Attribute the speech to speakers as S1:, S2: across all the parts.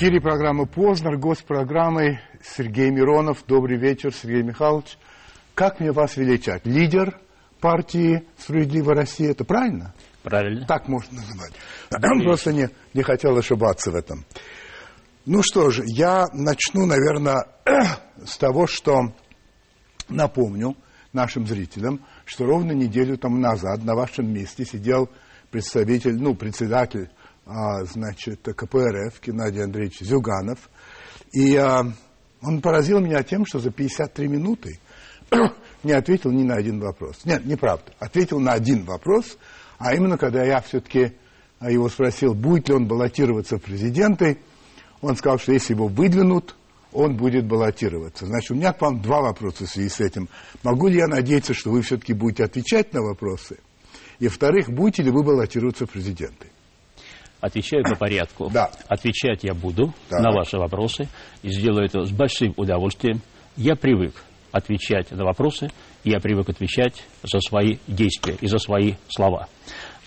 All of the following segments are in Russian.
S1: эфире программа «Познер». Гость программы Сергей Миронов. Добрый вечер, Сергей Михайлович. Как мне вас величать? Лидер партии «Справедливая Россия». Это правильно?
S2: Правильно.
S1: Так можно называть. Просто не, не хотел ошибаться в этом. Ну что же, я начну, наверное, с того, что напомню нашим зрителям, что ровно неделю тому назад на вашем месте сидел представитель, ну, председатель значит, КПРФ Геннадий Андреевич Зюганов. И а, он поразил меня тем, что за 53 минуты не ответил ни на один вопрос. Нет, неправда. Ответил на один вопрос, а именно, когда я все-таки его спросил, будет ли он баллотироваться в президенты, он сказал, что если его выдвинут, он будет баллотироваться. Значит, у меня к вам два вопроса в связи с этим. Могу ли я надеяться, что вы все-таки будете отвечать на вопросы? И, во-вторых, будете ли вы баллотироваться в президенты?
S2: Отвечаю по порядку.
S1: Да.
S2: Отвечать я буду
S1: Так.
S2: на ваши вопросы и сделаю это с большим удовольствием. Я привык отвечать на вопросы, и я привык отвечать за свои действия и за свои слова.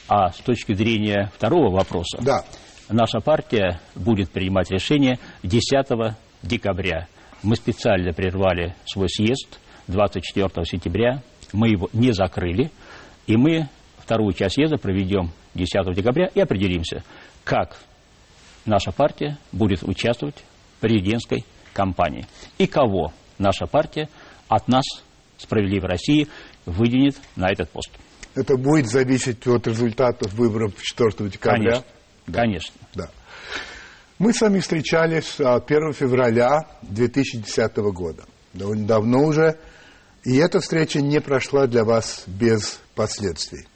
S2: А с точки зрения второго вопроса,
S1: Да.
S2: наша партия будет принимать решение 10 декабря. Мы специально прервали свой съезд 24 сентября, мы его не закрыли, и мы вторую часть съезда проведем 10 декабря и определимся, как наша партия будет участвовать в президентской кампании и кого наша партия от нас, Справедливой России, выдвинет на этот пост.
S1: Это будет зависеть от результатов выборов 4 декабря?
S2: Конечно. Конечно.
S1: Да. Мы с вами встречались а, 1 февраля 2010 года. Довольно давно уже. И эта встреча не прошла для вас без последствий.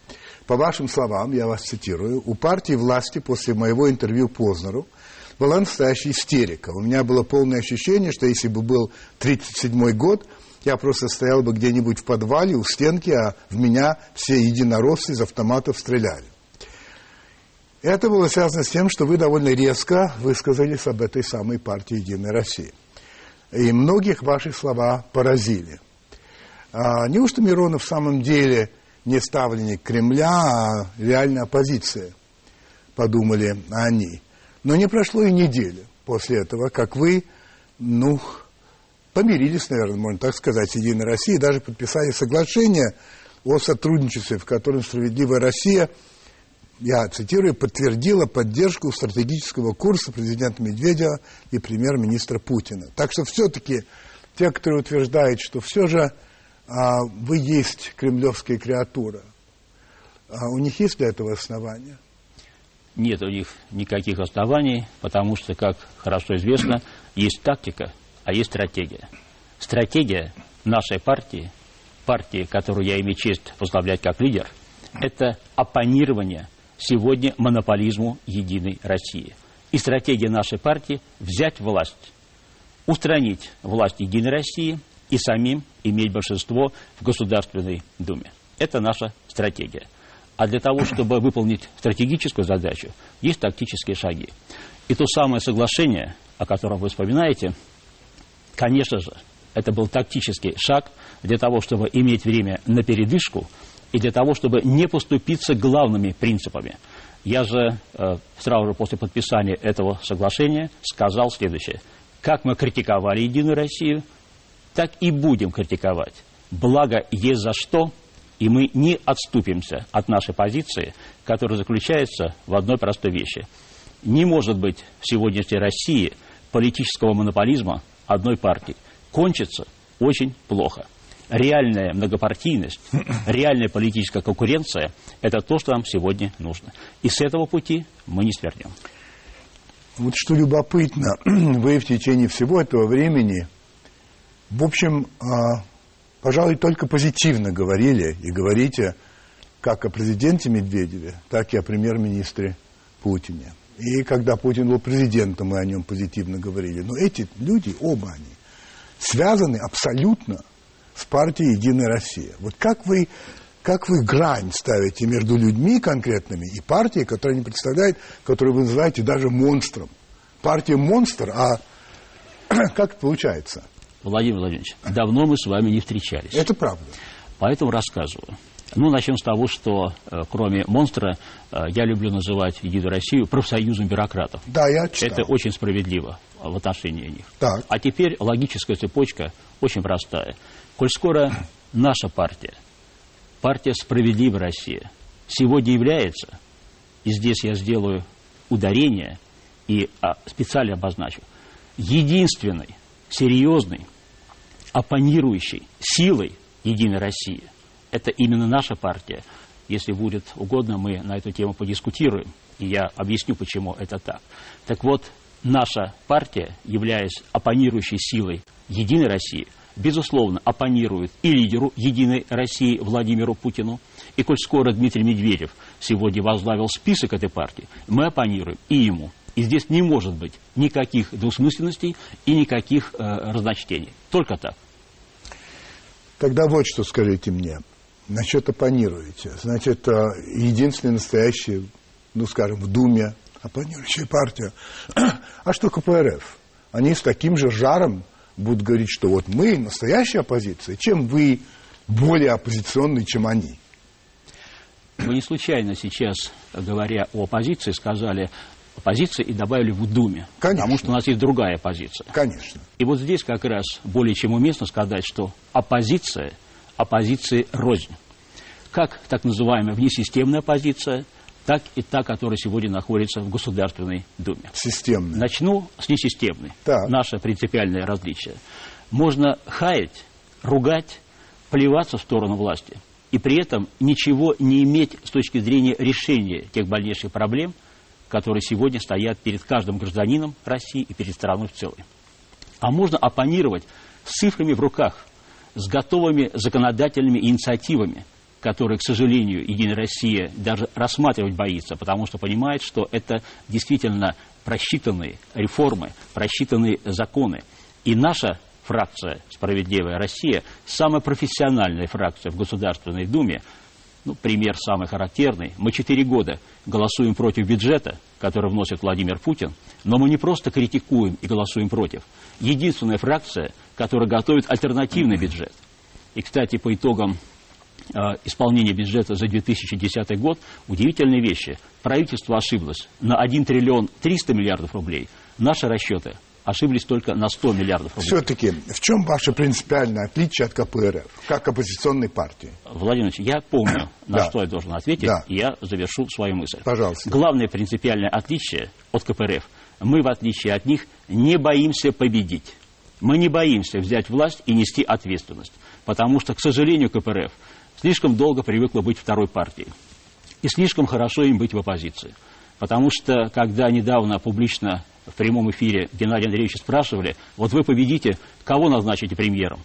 S1: По вашим словам, я вас цитирую, у партии власти после моего интервью Познеру была настоящая истерика. У меня было полное ощущение, что если бы был 37-й год, я просто стоял бы где-нибудь в подвале у стенки, а в меня все единороссы из автоматов стреляли. Это было связано с тем, что вы довольно резко высказались об этой самой партии «Единая Россия». И многих ваши слова поразили. А, неужто Миронов в самом деле не ставленник Кремля, а реальная оппозиция? Подумали они. Но не прошло и недели после этого, как вы, ну, помирились, наверное, можно так сказать, с «Единой Россией», даже подписали соглашение о сотрудничестве, в котором «Справедливая Россия» я цитирую, подтвердила поддержку стратегического курса президента Медведева и премьер-министра Путина. Так что все-таки те, которые утверждают, что все же вы есть кремлевская креатура, а у них есть для этого основания?
S2: Нет у них никаких оснований, потому что, как хорошо известно, есть тактика, а есть стратегия. Стратегия нашей партии, партии, которую я имею честь возглавлять как лидер, это оппонирование сегодня монополизму Единой России. И стратегия нашей партии – взять власть, устранить власть Единой России и самим иметь большинство в Государственной Думе. Это наша стратегия. А для того, чтобы выполнить стратегическую задачу, есть тактические шаги. И то самое соглашение, о котором вы вспоминаете, конечно же, это был тактический шаг для того, чтобы иметь время на передышку и для того, чтобы не поступиться главными принципами. Я же э, сразу же после подписания этого соглашения сказал следующее. Как мы критиковали Единую Россию, так и будем критиковать. Благо есть за что, и мы не отступимся от нашей позиции, которая заключается в одной простой вещи. Не может быть в сегодняшней России политического монополизма одной партии. Кончится очень плохо. Реальная многопартийность, реальная политическая конкуренция – это то, что нам сегодня нужно. И с этого пути мы не свернем.
S1: Вот что любопытно, вы в течение всего этого времени, в общем, а, пожалуй, только позитивно говорили и говорите как о президенте Медведеве, так и о премьер-министре Путине. И когда Путин был президентом, мы о нем позитивно говорили. Но эти люди, оба они, связаны абсолютно с партией «Единая Россия». Вот как вы, как вы грань ставите между людьми конкретными и партией, которая они представляют, которую вы называете даже монстром? Партия монстр, а как это получается?
S2: Владимир Владимирович, давно мы с вами не встречались.
S1: Это правда.
S2: Поэтому рассказываю. Ну, начнем с того, что э, кроме монстра, э, я люблю называть Единую Россию профсоюзом бюрократов.
S1: Да, я читал.
S2: Это очень справедливо в отношении них.
S1: Так.
S2: А теперь логическая цепочка очень простая. Коль скоро наша партия, партия «Справедливая Россия», сегодня является, и здесь я сделаю ударение и а, специально обозначу, единственной серьезной оппонирующей силой Единой России – это именно наша партия. Если будет угодно, мы на эту тему подискутируем, и я объясню, почему это так. Так вот, наша партия, являясь оппонирующей силой Единой России, безусловно, оппонирует и лидеру Единой России Владимиру Путину. И коль скоро Дмитрий Медведев сегодня возглавил список этой партии, мы оппонируем и ему. И здесь не может быть никаких двусмысленностей и никаких э, разночтений. Только так.
S1: Тогда вот что скажите мне. Насчет оппонируете. Значит, э, единственная настоящая, ну, скажем, в Думе оппонирующая партия. А что КПРФ? Они с таким же жаром будут говорить, что вот мы настоящая оппозиция, чем вы более оппозиционные, чем они.
S2: Вы не случайно сейчас, говоря о оппозиции, сказали оппозиция и добавили в Думе.
S1: Конечно.
S2: Потому что у нас есть другая оппозиция.
S1: Конечно.
S2: И вот здесь как раз более чем уместно сказать, что оппозиция – оппозиции рознь. Как так называемая внесистемная оппозиция, так и та, которая сегодня находится в Государственной Думе.
S1: Системная.
S2: Начну с несистемной.
S1: Так.
S2: Наше принципиальное различие. Можно хаять, ругать, плеваться в сторону власти, и при этом ничего не иметь с точки зрения решения тех больнейших проблем, которые сегодня стоят перед каждым гражданином России и перед страной в целом. А можно оппонировать с цифрами в руках – с готовыми законодательными инициативами, которые, к сожалению, Единая Россия даже рассматривать боится, потому что понимает, что это действительно просчитанные реформы, просчитанные законы. И наша фракция «Справедливая Россия», самая профессиональная фракция в Государственной Думе, ну, пример самый характерный. Мы четыре года голосуем против бюджета, который вносит Владимир Путин, но мы не просто критикуем и голосуем против. Единственная фракция, которая готовит альтернативный бюджет. И, кстати, по итогам э, исполнения бюджета за 2010 год удивительные вещи. Правительство ошиблось на 1 триллион 300 миллиардов рублей. Наши расчеты ошиблись только на 100 миллиардов рублей.
S1: Все-таки, в чем ваше принципиальное отличие от КПРФ, как оппозиционной партии?
S2: Владимир Ильич, я помню, на
S1: Да.
S2: что я должен ответить,
S1: Да.
S2: и я завершу свою мысль.
S1: Пожалуйста.
S2: Главное принципиальное отличие от КПРФ. Мы, в отличие от них, не боимся победить. Мы не боимся взять власть и нести ответственность. Потому что, к сожалению, КПРФ слишком долго привыкла быть второй партией. И слишком хорошо им быть в оппозиции. Потому что, когда недавно публично в прямом эфире Геннадия Андреевича спрашивали, вот вы победите, кого назначите премьером?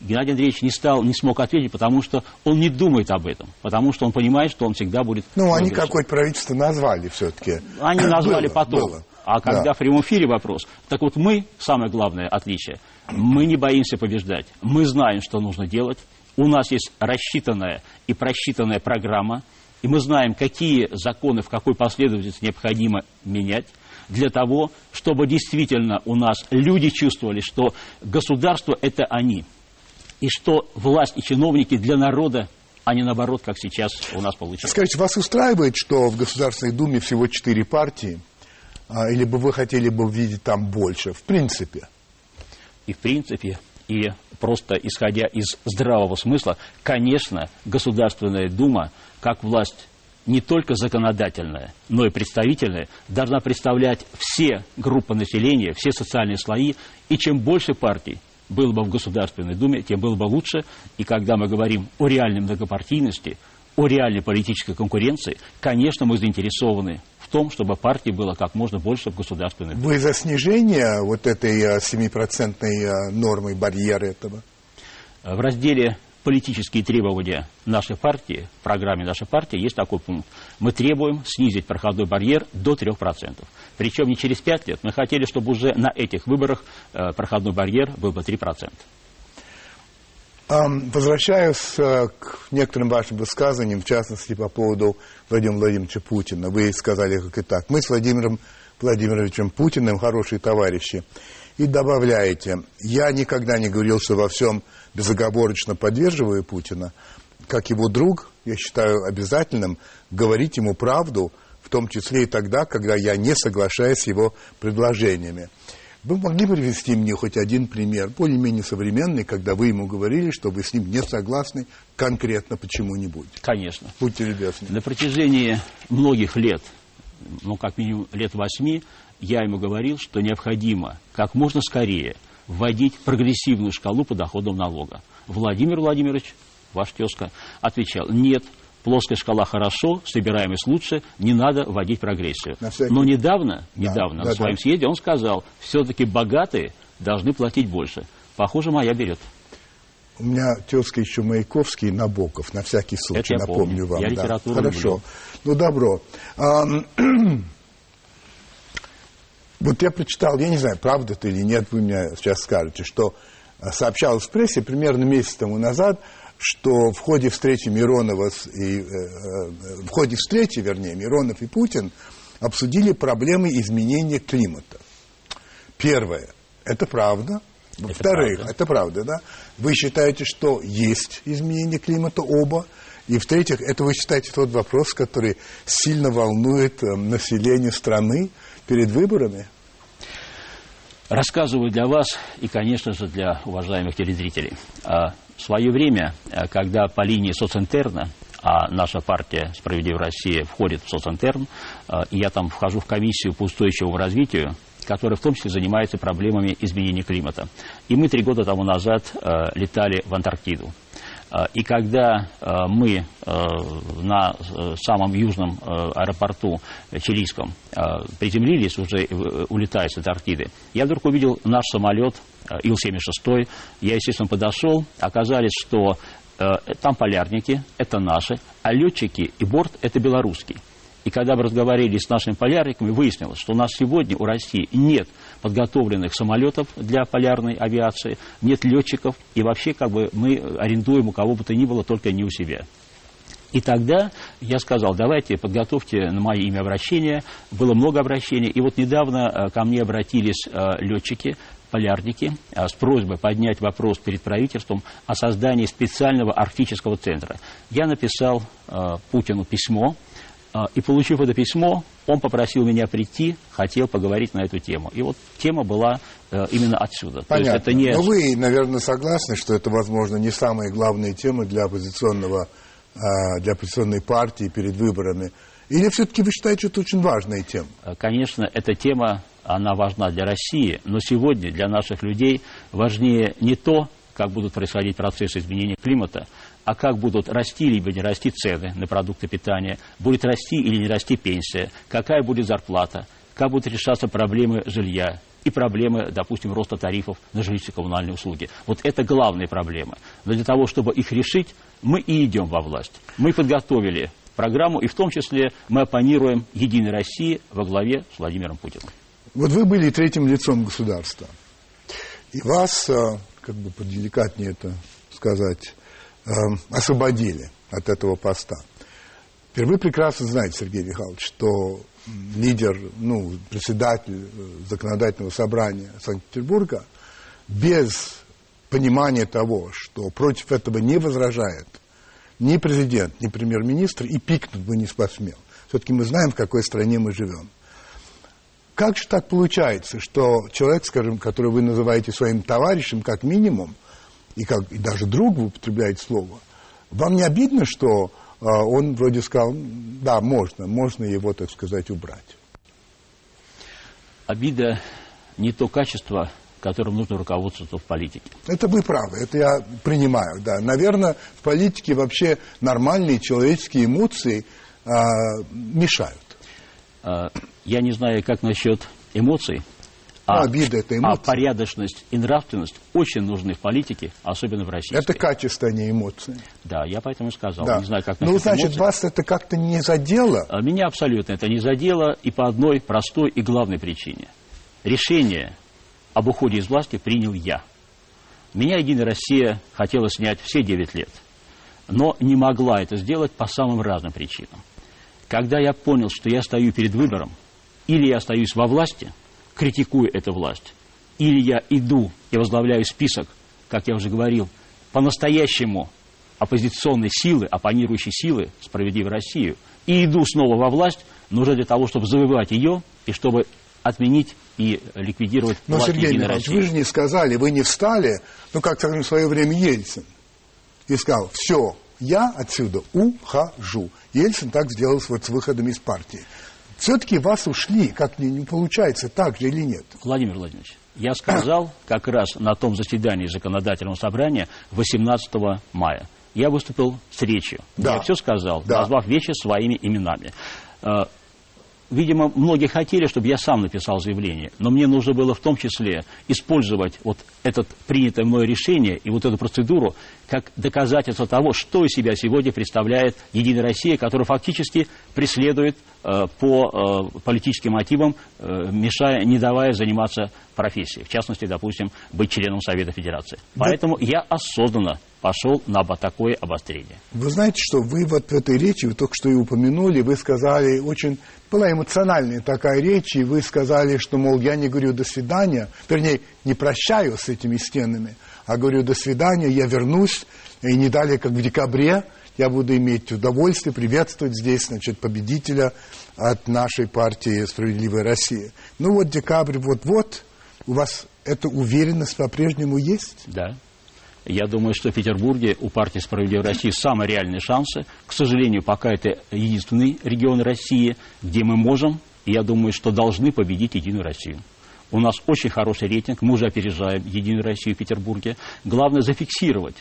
S2: Геннадий Андреевич не стал, не смог ответить, потому что он не думает об этом, потому что он понимает, что он всегда будет...
S1: Ну, они какое-то правительство назвали все-таки.
S2: Они назвали
S1: Было,
S2: потом.
S1: было.
S2: А когда
S1: Да.
S2: в прямом эфире вопрос, так вот мы, самое главное отличие, мы не боимся побеждать. Мы знаем, что нужно делать. У нас есть рассчитанная и просчитанная программа, и мы знаем, какие законы в какой последовательности необходимо менять для того, чтобы действительно у нас люди чувствовали, что государство – это они, и что власть и чиновники для народа, а не наоборот, как сейчас у нас получилось.
S1: Скажите, вас устраивает, что в Государственной Думе всего четыре партии? А, Или бы вы хотели бы видеть там больше? В принципе.
S2: И в принципе, и просто исходя из здравого смысла, конечно, Государственная Дума, как власть не только законодательная, но и представительная, должна представлять все группы населения, все социальные слои, и чем больше партий было бы в Государственной Думе, тем было бы лучше. И когда мы говорим о реальной многопартийности, о реальной политической конкуренции, конечно, мы заинтересованы в том, чтобы партий было как можно больше в Государственной Думе.
S1: Вы за снижение вот этой э, 7% э, нормы, барьера этого?
S2: В разделе «Политические требования нашей партии», в программе нашей партии есть такой пункт. Мы требуем снизить проходной барьер до 3%. Причем не через 5 лет. Мы хотели, чтобы уже на этих выборах э, проходной барьер был бы 3%.
S1: Ам, Возвращаюсь э, к некоторым вашим высказываниям, в частности, по поводу Владимира Владимировича Путина. Вы сказали, как и так. Мы с Владимиром Владимировичем Путиным хорошие товарищи. И добавляете, я никогда не говорил, что во всем безоговорочно поддерживаю Путина. Как его друг, я считаю обязательным говорить ему правду, в том числе и тогда, когда я не соглашаюсь с его предложениями. Вы могли привести мне хоть один пример, более-менее современный, когда вы ему говорили, что вы с ним не согласны конкретно почему-нибудь?
S2: Конечно.
S1: Будьте любезны.
S2: На протяжении многих лет, ну, как минимум лет восьми, я ему говорил, что необходимо как можно скорее вводить прогрессивную шкалу подоходного налога. Владимир Владимирович, ваш тезка, отвечал, нет, плоская шкала хорошо, собираемость лучше, не надо вводить прогрессию. Всякий... Но недавно, да, недавно да, на своем да. съезде он сказал, все-таки богатые должны платить больше. Похоже, моя берет.
S1: У меня тезка еще Маяковский Набоков, на всякий случай,
S2: Это
S1: напомню
S2: помню.
S1: вам.
S2: Я
S1: да.
S2: Хорошо.
S1: Люблю. Ну, добро. А, вот я прочитал, я не знаю, правда это или нет, вы мне сейчас скажете, что сообщалось в прессе примерно месяц тому назад, что в ходе встречи Миронова и, э, э, в ходе встречи, вернее, Миронов и Путин обсудили проблемы изменения климата. Первое, это правда. Во-вторых, это, это правда, да? Вы считаете, что есть изменение климата оба? И в-третьих, это вы считаете тот вопрос, который сильно волнует э, население страны перед выборами?
S2: Рассказываю для вас и, конечно же, для уважаемых телезрителей. А, в свое время, э, когда по линии социнтерна, а наша партия «Справедливая Россия» входит в социнтерн, э, и я там вхожу в комиссию по устойчивому развитию, которая в том числе занимается проблемами изменения климата. И мы три года тому назад летали в Антарктиду. А, и когда а, мы а, на самом южном аэропорту чилийском приземлились, уже улетая с Антарктиды, я вдруг увидел наш самолет Ил-76. Я, естественно, подошел. Оказалось, что там полярники, это наши, а летчики и борт – это белорусский. И когда мы разговаривали с нашими полярниками, выяснилось, что у нас сегодня у России нет подготовленных самолетов для полярной авиации, нет летчиков, и вообще как бы мы арендуем у кого бы то ни было, только не у себя. И тогда я сказал, давайте подготовьте на мое имя обращение. Было много обращений. И вот недавно э, ко мне обратились э, летчики, полярники э, с просьбой поднять вопрос перед правительством о создании специального арктического центра. Я написал Путину письмо, и получив это письмо, он попросил меня прийти, хотел поговорить на эту тему. И вот тема была э, именно отсюда.
S1: Понятно. это не... Но вы, наверное, согласны, что это, возможно, не самая главная тема для оппозиционного, а, для оппозиционной партии перед выборами. Или все-таки вы считаете, что это очень важная тема?
S2: Э, конечно, эта тема, она важна для России, но сегодня для наших людей важнее не то, как будут происходить процессы изменения климата, а как будут расти либо не расти цены на продукты питания, будет расти или не расти пенсия, какая будет зарплата, как будут решаться проблемы жилья и проблемы, допустим, роста тарифов на жилищно-коммунальные услуги. Вот это главные проблемы. Но для того, чтобы их решить, мы и идем во власть. Мы подготовили программу, и в том числе мы оппонируем «Единой России» во главе с Владимиром Путиным.
S1: Вот вы были третьим лицом государства, и вас, э, как бы поделикатнее это сказать, э, освободили от этого поста. Теперь вы прекрасно знаете, Сергей Михайлович, что лидер, ну, председатель э, законодательного собрания Санкт-Петербурга без понимания того, что против этого не возражает ни президент, ни премьер-министр, и пикнуть бы не посмел. Все-таки мы знаем, в какой стране мы живем. Как же так получается, что человек, скажем, который вы называете своим товарищем, как минимум, и, как, и даже друг вы употребляете слово, вам не обидно, что э, он вроде сказал, да, можно, можно его, так сказать, убрать?
S2: Обида не то качество, которым нужно руководствоваться в политике.
S1: Это вы правы, это я принимаю, да. Наверное, в политике вообще нормальные человеческие эмоции э, мешают.
S2: А, я не знаю, как насчет эмоций,
S1: а, обида это эмоции.
S2: А порядочность и нравственность очень нужны в политике, особенно в России.
S1: Это качество, а не эмоции.
S2: Да, я поэтому и сказал. Да. Не знаю, как
S1: Ну, значит,
S2: эмоций.
S1: вас это как-то не задело?
S2: А, меня абсолютно это не задело, и по одной простой и главной причине. Решение об уходе из власти принял я. Меня «Единая Россия» хотела снять все 9 лет, но не могла это сделать по самым разным причинам. Когда я понял, что я стою перед выбором, или я остаюсь во власти – критикую эту власть. Или я иду и возглавляю список, как я уже говорил, по-настоящему оппозиционной силы, оппонирующей силы «Справедливой Россию» и иду снова во власть, но уже для того, чтобы завоевать ее и чтобы отменить и ликвидировать
S1: Но,
S2: власть
S1: Сергей Михайлович,
S2: России.
S1: вы же не сказали, вы не встали, ну, как, скажем, в свое время Ельцин, и сказал, все, я отсюда ухожу. Ельцин так сделал вот с выходом из партии. Все-таки вас ушли, как не, не получается, так же или нет?
S2: Владимир Владимирович, я сказал как раз на том заседании законодательного собрания 18 мая. Я выступил с речью.
S1: Да.
S2: Я все сказал,
S1: Да.
S2: назвав вещи своими именами. Видимо, многие хотели, чтобы я сам написал заявление, но мне нужно было в том числе использовать вот это принятое мной решение и вот эту процедуру как доказательство того, что из себя сегодня представляет Единая Россия, которая фактически преследует э, по э, политическим мотивам, э, мешая, не давая заниматься профессией, в частности, допустим, быть членом Совета Федерации. Поэтому я осознанно пошел на такое обострение.
S1: Вы знаете, что вы вот в этой речи, вы только что и упомянули, вы сказали, очень была эмоциональная такая речь, и вы сказали, что, мол, я не говорю «до свидания», вернее, не прощаю с этими стенами, а говорю «до свидания», я вернусь, и не далее, как в декабре, я буду иметь удовольствие приветствовать здесь, значит, победителя от нашей партии «Справедливая Россия». Ну вот декабрь вот-вот, у вас эта уверенность по-прежнему есть?
S2: Да. Я думаю, что в Петербурге у партии «Справедливая Россия» самые реальные шансы. К сожалению, пока это единственный регион России, где мы можем, и я думаю, что должны победить Единую Россию. У нас очень хороший рейтинг, мы уже опережаем Единую Россию в Петербурге. Главное зафиксировать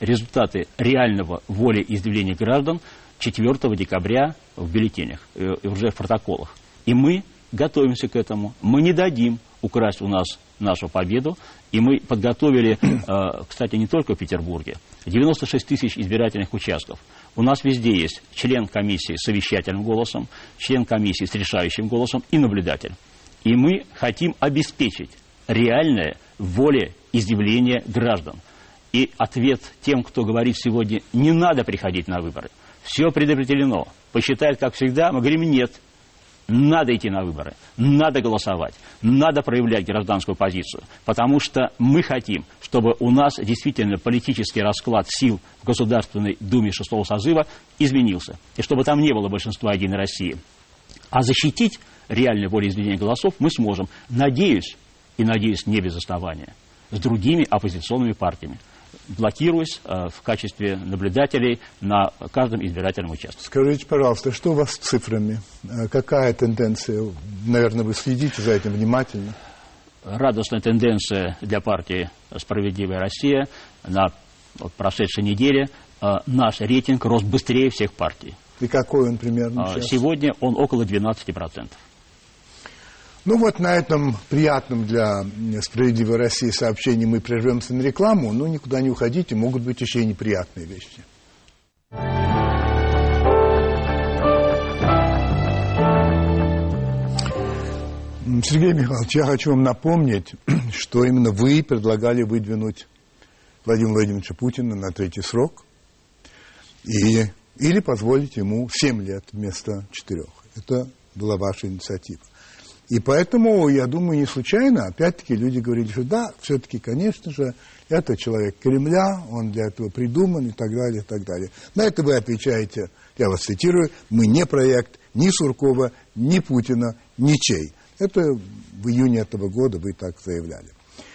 S2: результаты реального волеизъявления граждан 4 декабря в бюллетенях, э, уже в протоколах. И мы готовимся к этому. Мы не дадим украсть у нас нашу победу. И мы подготовили, э, кстати, не только в Петербурге, 96 тысяч избирательных участков. У нас везде есть член комиссии с совещательным голосом, член комиссии с решающим голосом и наблюдатель. И мы хотим обеспечить реальное волеизъявление граждан. И ответ тем, кто говорит сегодня, не надо приходить на выборы. Все предопределено. Посчитают, как всегда, мы говорим, нет. Надо идти на выборы, надо голосовать, надо проявлять гражданскую позицию, потому что мы хотим, чтобы у нас действительно политический расклад сил в Государственной Думе шестого созыва изменился, и чтобы там не было большинства Единой России. А защитить реальное волеизъявление голосов мы сможем, надеюсь, и надеюсь не без основания, с другими оппозиционными партиями, блокируясь э, в качестве наблюдателей на каждом избирательном участке.
S1: Скажите, пожалуйста, что у вас с цифрами? Э, Какая тенденция? Наверное, вы следите за этим внимательно.
S2: радостная тенденция для партии «Справедливая Россия» на вот прошедшей неделе. э, Наш рейтинг рос быстрее всех партий.
S1: И какой он примерно сейчас?
S2: Сегодня он около 12%.
S1: Ну вот на этом приятном для «Справедливой России» сообщении мы прервемся на рекламу, но никуда не уходите, могут быть еще и неприятные вещи. Сергей Михайлович, я хочу вам напомнить, что именно вы предлагали выдвинуть Владимира Владимировича Путина на третий срок и, или позволить ему 7 лет вместо 4. Это была ваша инициатива. И поэтому, я думаю, не случайно, опять-таки, люди говорили, что да, все-таки, конечно же, это человек Кремля, он для этого придуман и так далее, и так далее. На это вы отвечаете, я вас цитирую, мы не проект ни Суркова, ни Путина, ничей. Это в июне этого года вы так заявляли.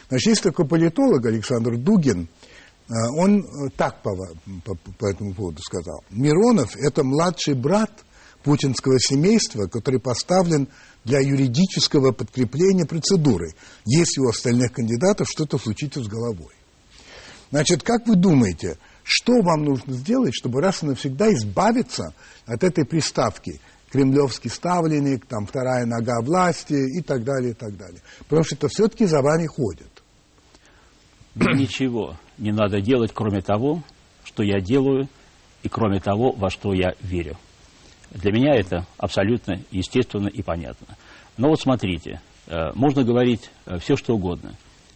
S1: Значит, есть такой политолог Александр Дугин, э, он э, так по, по, по этому поводу сказал. Миронов – это младший брат путинского семейства, который поставлен для юридического подкрепления процедуры, если у остальных кандидатов что-то случится с головой. Значит, как вы думаете, что вам нужно сделать, чтобы раз и навсегда избавиться от этой приставки кремлевский ставленник, там вторая нога власти и так далее, и так далее. Потому что это все-таки за вами ходит.
S2: Ничего не надо делать, кроме того, что я делаю, и кроме того, во что я верю. Для меня это абсолютно естественно и понятно. Но вот смотрите, э, можно говорить все, что угодно.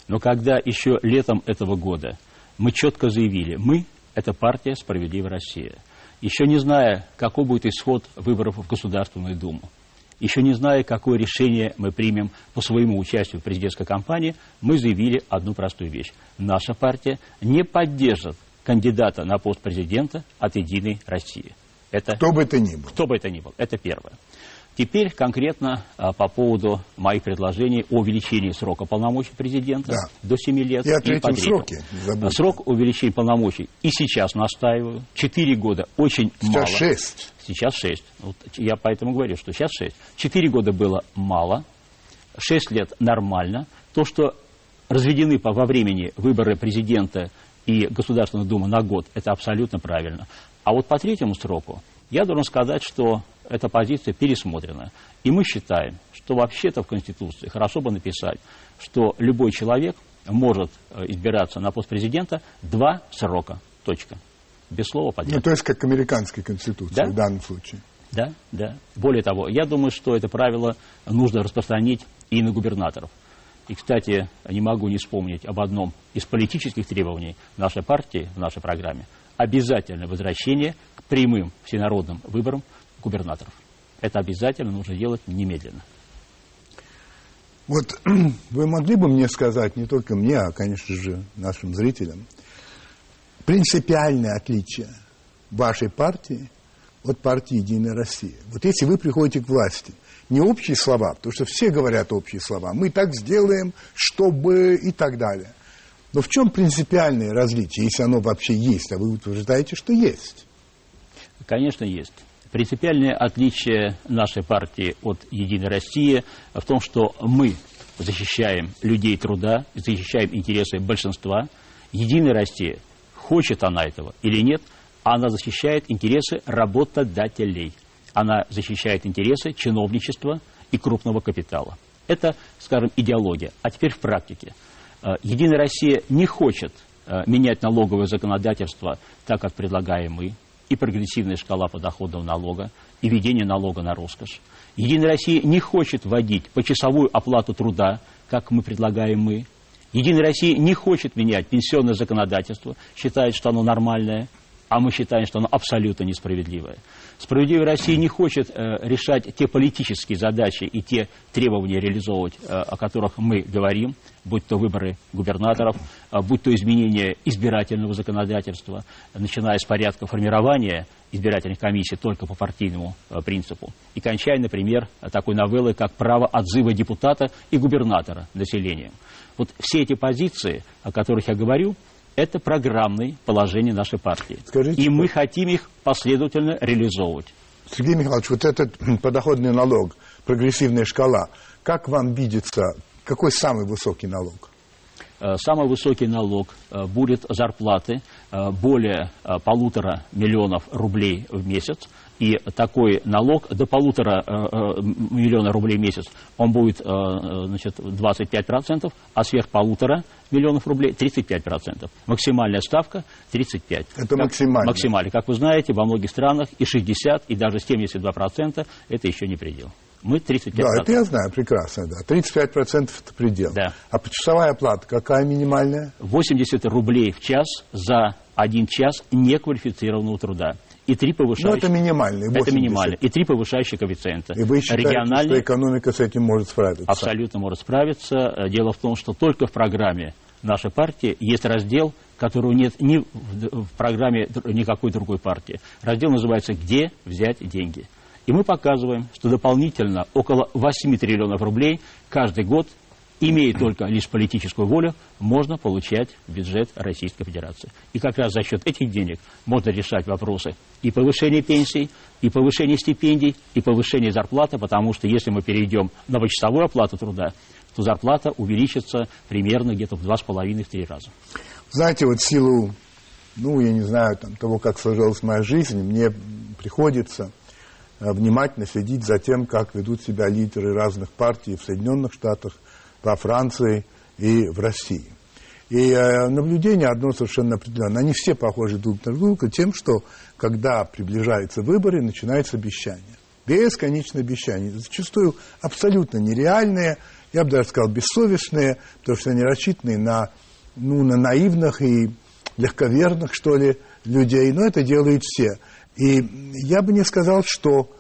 S2: Но когда еще летом этого года мы четко заявили, мы – это партия «Справедливая Россия», еще не зная, какой будет исход выборов в Государственную Думу, еще не зная, какое решение мы примем по своему участию в президентской кампании, мы заявили одну простую вещь. Наша партия не поддержит кандидата на пост президента от «Единой России».
S1: Это, кто бы это ни был.
S2: Кто бы это ни был. Это первое. Теперь конкретно а, по поводу моих предложений о увеличении срока полномочий президента да. до 7 лет.
S1: И о третьем сроке.
S2: Забудьте. Срок увеличения полномочий и сейчас настаиваю. 4 года очень
S1: сейчас
S2: мало.
S1: Сейчас 6.
S2: Сейчас 6. Вот я поэтому говорю, что сейчас 6. 4 года было мало, 6 лет нормально. То, что разведены по, во времени выборы президента и Государственную Думу на год, это абсолютно правильно. А вот по третьему сроку я должен сказать, что эта позиция пересмотрена. И мы считаем, что вообще-то в Конституции хорошо бы написать, что любой человек может э, избираться на пост президента два срока. Точка. Без слова подряд.
S1: Ну, то есть как американской конституции да? в данном случае.
S2: Да, да. Более того, я думаю, что это правило нужно распространить и на губернаторов. И, кстати, не могу не вспомнить об одном из политических требований нашей партии в нашей программе. Обязательное возвращение к прямым всенародным выборам губернаторов. Это обязательно нужно делать немедленно.
S1: Вот вы могли бы мне сказать, не только мне, а, конечно же, нашим зрителям, принципиальное отличие вашей партии от партии «Единая Россия». Вот если вы приходите к власти, не общие слова, потому что все говорят общие слова, мы так сделаем, чтобы и так далее. Но в чем принципиальное различие, если оно вообще есть, а вы утверждаете, что есть?
S2: Конечно, есть. Принципиальное отличие нашей партии от «Единой России» в том, что мы защищаем людей труда, защищаем интересы большинства. «Единая Россия», хочет она этого или нет, она защищает интересы работодателей. Она защищает интересы чиновничества и крупного капитала. Это, скажем, идеология. А теперь в практике. Э, Единая Россия не хочет э, менять налоговое законодательство так, как предлагаем мы и прогрессивная шкала подоходного налога, и введение налога на роскошь. Единая Россия не хочет вводить почасовую оплату труда, как мы предлагаем мы. Единая Россия не хочет менять пенсионное законодательство, считает, что оно нормальное, а мы считаем, что оно абсолютно несправедливое. Справедливая Россия не хочет э, решать те политические задачи и те требования реализовывать, э, о которых мы говорим, будь то выборы губернаторов, э, будь то изменение избирательного законодательства, начиная с порядка формирования избирательных комиссий только по партийному э, принципу, и кончая, например, такой новеллой, как право отзыва депутата и губернатора населением. Вот все эти позиции, о которых я говорю, это программные положения нашей партии. Скажите, и мы хотим их последовательно реализовывать.
S1: Сергей Михайлович, вот этот подоходный налог, прогрессивная шкала, как вам видится, какой самый высокий налог?
S2: Э, самый высокий налог э, будет зарплаты э, более полутора миллионов рублей в месяц. И такой налог до полутора миллиона рублей в месяц, он будет значит, 25%, а сверх полутора миллионов рублей 35%. Максимальная ставка 35%.
S1: Это максимально?
S2: Максимально. Как вы знаете, во многих странах и 60, и даже 72% это еще не предел. Мы 35%.
S1: Да, это я знаю прекрасно, да. 35% это предел.
S2: Да.
S1: А почасовая оплата какая минимальная?
S2: 80 рублей в час за один час неквалифицированного труда. И три повышающие. Ну,
S1: это минимальный. 80.
S2: Это минимально. И три повышающие коэффициента.
S1: И вы считаете, Региональный... что экономика с этим может справиться?
S2: Абсолютно может справиться. Дело в том, что только в программе нашей партии есть раздел, которого нет ни в программе никакой другой партии. Раздел называется «Где взять деньги?». И мы показываем, что дополнительно около 8 триллионов рублей каждый год, имея только лишь политическую волю, можно получать бюджет Российской Федерации. И как раз за счет этих денег можно решать вопросы и повышения пенсий, и повышения стипендий, и повышения зарплаты, потому что если мы перейдем на почасовую оплату труда, то зарплата увеличится примерно где-то в 2,5-3 раза.
S1: Знаете, вот силу, ну, я не знаю, там, того, как сложилась моя жизнь, мне приходится Э, внимательно следить за тем, как ведут себя лидеры разных партий в Соединенных Штатах, во Франции и в России. И э, наблюдение одно совершенно определенное. Они все похожи друг на друга тем, что когда приближаются выборы, начинается обещание. Бесконечное обещание. Зачастую абсолютно нереальные, я бы даже сказал, бессовестные, потому что они рассчитаны на, ну, на наивных и легковерных, что ли, людей. Но это делают все. И я бы не сказал, что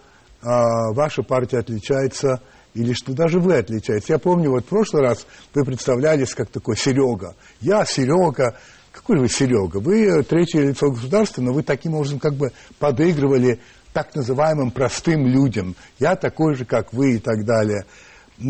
S1: а, ваша партия отличается или что даже вы отличаетесь. Я помню, вот в прошлый раз вы представлялись как такой Серега. Я Серега, какой вы Серега? Вы третье лицо государства, но вы таким образом как бы подыгрывали так называемым простым людям. Я такой же, как вы и так далее.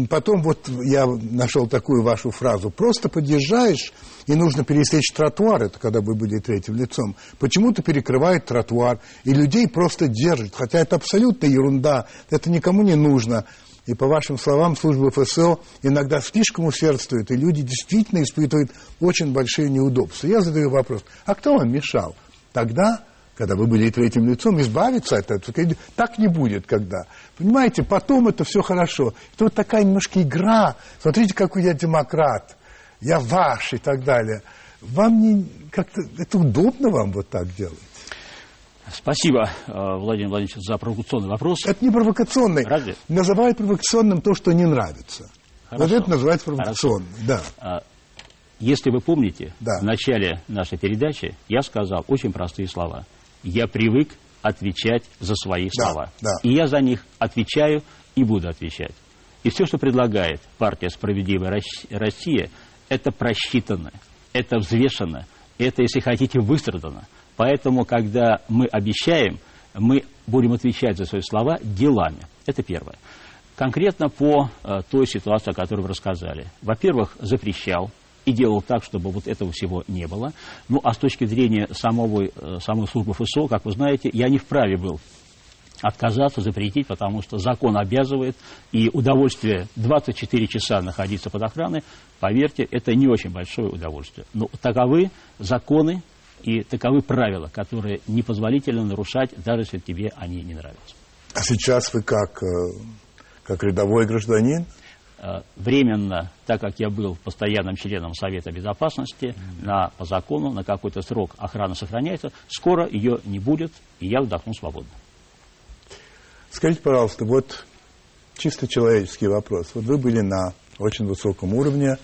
S1: Потом вот я нашел такую вашу фразу. Просто подъезжаешь, и нужно пересечь тротуар, это когда вы были третьим лицом. Почему-то перекрывает тротуар, и людей просто держит. Хотя это абсолютно ерунда, это никому не нужно. И по вашим словам, служба ФСО иногда слишком усердствует, и люди действительно испытывают очень большие неудобства. Я задаю вопрос, а кто вам мешал? Тогда когда вы были третьим лицом, избавиться от этого. Так не будет когда. Понимаете, потом это все хорошо. Это вот такая немножко игра. Смотрите, какой я демократ. Я ваш и так далее. Вам не как-то это удобно вам вот так делать?
S2: Спасибо, э, Владимир Владимирович, за провокационный вопрос.
S1: Это не провокационный.
S2: Разве?
S1: Называют провокационным то, что не нравится. Хорошо. Вот это называется провокационным. Да. А,
S2: если вы помните, да. в начале нашей передачи я сказал очень простые слова я привык отвечать за свои слова. Да, да. И я за них отвечаю и буду отвечать. И все, что предлагает партия «Справедливая Россия», это просчитано, это взвешено, это, если хотите, выстрадано. Поэтому, когда мы обещаем, мы будем отвечать за свои слова делами. Это первое. Конкретно по э, той ситуации, о которой вы рассказали. Во-первых, запрещал и делал так, чтобы вот этого всего не было. Ну, а с точки зрения самого, э, самой службы ФСО, как вы знаете, я не вправе был отказаться, запретить, потому что закон обязывает, и удовольствие 24 часа находиться под охраной, поверьте, это не очень большое удовольствие. Но таковы законы и таковы правила, которые непозволительно нарушать, даже если тебе они не нравятся.
S1: А сейчас вы как, э, как рядовой гражданин?
S2: Э, временно, так как я был постоянным членом Совета Безопасности, mm-hmm. на, по закону на какой-то срок охрана сохраняется, скоро ее не будет, и я вздохну свободно.
S1: Скажите, пожалуйста, вот чисто человеческий вопрос. Вот вы были на очень высоком уровне,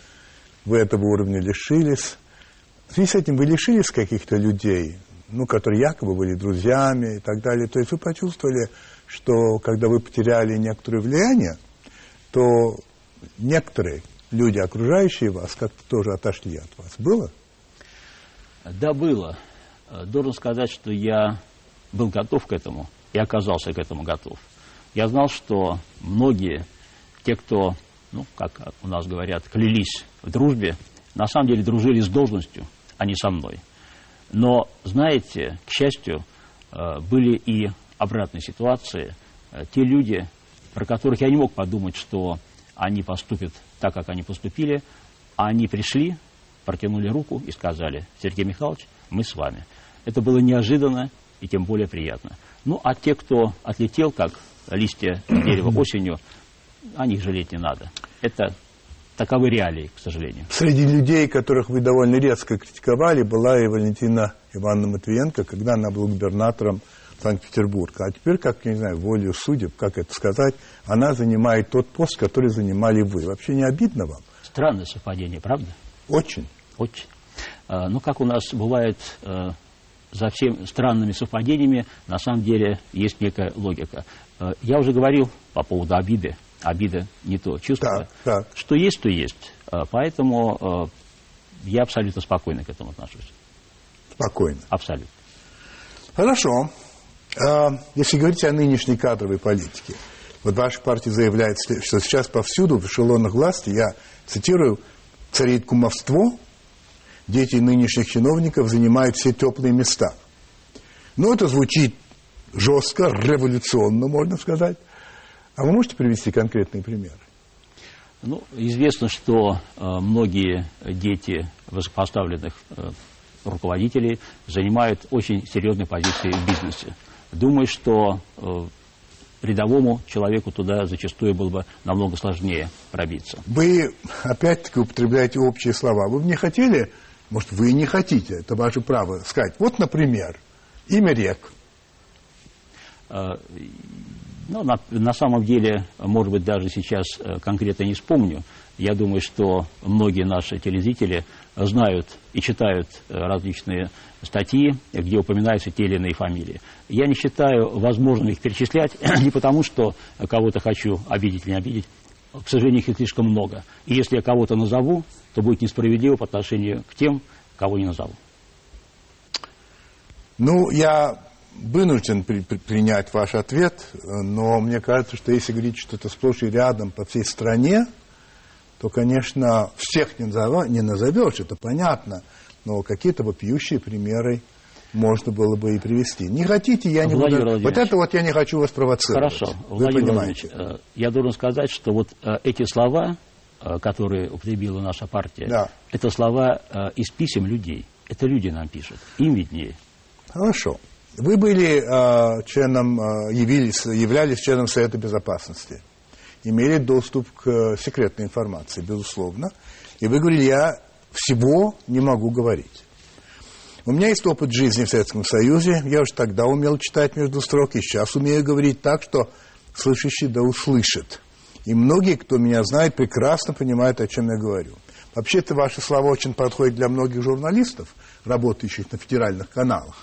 S1: вы этого уровня лишились. В связи с этим вы лишились каких-то людей, ну, которые якобы были друзьями и так далее. То есть вы почувствовали, что когда вы потеряли некоторое влияние, то некоторые люди, окружающие вас, как-то тоже отошли от вас. Было?
S2: Да, было. Должен сказать, что я был готов к этому и оказался к этому готов. Я знал, что многие, те, кто, ну, как у нас говорят, клялись в дружбе, на самом деле дружили с должностью, а не со мной. Но, знаете, к счастью, э, были и обратные ситуации. Э, те люди, про которых я не мог подумать, что они поступят так, как они поступили, они пришли, протянули руку и сказали, Сергей Михайлович, мы с вами. Это было неожиданно и тем более приятно. Ну, а те, кто отлетел, как листья дерева осенью, о них жалеть не надо. Это таковы реалии, к сожалению.
S1: Среди людей, которых вы довольно резко критиковали, была и Валентина Ивановна Матвиенко, когда она была губернатором Санкт-Петербурга. А теперь, как, я не знаю, волю судеб, как это сказать, она занимает тот пост, который занимали вы. Вообще не обидно вам?
S2: Странное совпадение, правда?
S1: Очень.
S2: Очень. А, ну, как у нас бывает а, за всеми странными совпадениями, на самом деле есть некая логика. А, я уже говорил по поводу обиды. Обида не то чувство. Да, да. Что есть, то есть. А, поэтому а, я абсолютно спокойно к этому отношусь.
S1: Спокойно?
S2: Абсолютно.
S1: Хорошо. А, если говорить о нынешней кадровой политике, вот ваша партия заявляет, что сейчас повсюду в эшелонах власти, я цитирую, царит кумовство, дети нынешних чиновников занимают все теплые места. Ну, это звучит жестко, революционно, можно сказать. А вы можете привести конкретные примеры?
S2: Ну, известно, что э, многие дети высокопоставленных э, руководителей занимают очень серьезные позиции в бизнесе. Думаю, что э, рядовому человеку туда зачастую было бы намного сложнее пробиться.
S1: Вы опять-таки употребляете общие слова. Вы бы не хотели, может, вы и не хотите, это ваше право, сказать, вот, например, имя рек.
S2: Ну, на, на самом деле, может быть, даже сейчас э, конкретно не вспомню. Я думаю, что многие наши телезрители знают и читают э, различные статьи, где упоминаются те или иные фамилии. Я не считаю возможным их перечислять не потому, что кого-то хочу обидеть или не обидеть. К сожалению, их слишком много. И если я кого-то назову, то будет несправедливо по отношению к тем, кого не назову.
S1: Ну, я вынужден при, при, принять ваш ответ, но мне кажется, что если говорить, что это сплошь и рядом по всей стране, то, конечно, всех не, назов, не назовешь, это понятно, но какие-то вопиющие примеры можно было бы и привести. Не хотите, я не
S2: Владимир
S1: буду... Вот это вот я не хочу вас провоцировать.
S2: Хорошо.
S1: Вы
S2: Владимир
S1: понимаете.
S2: Владимирович, э, я должен сказать, что вот э, эти слова, э, которые употребила наша партия,
S1: Да.
S2: это слова из писем людей. Это люди нам пишут. Им виднее.
S1: Хорошо. Вы были э, членом, э, явились, являлись членом Совета Безопасности, имели доступ к секретной информации, безусловно. И вы говорили, я всего не могу говорить. У меня есть опыт жизни в Советском Союзе. Я уже тогда умел читать между строк, и сейчас умею говорить так, что слышащий да услышит. И многие, кто меня знает, прекрасно понимают, о чем я говорю. Вообще-то ваши слова очень подходят для многих журналистов, работающих на федеральных каналах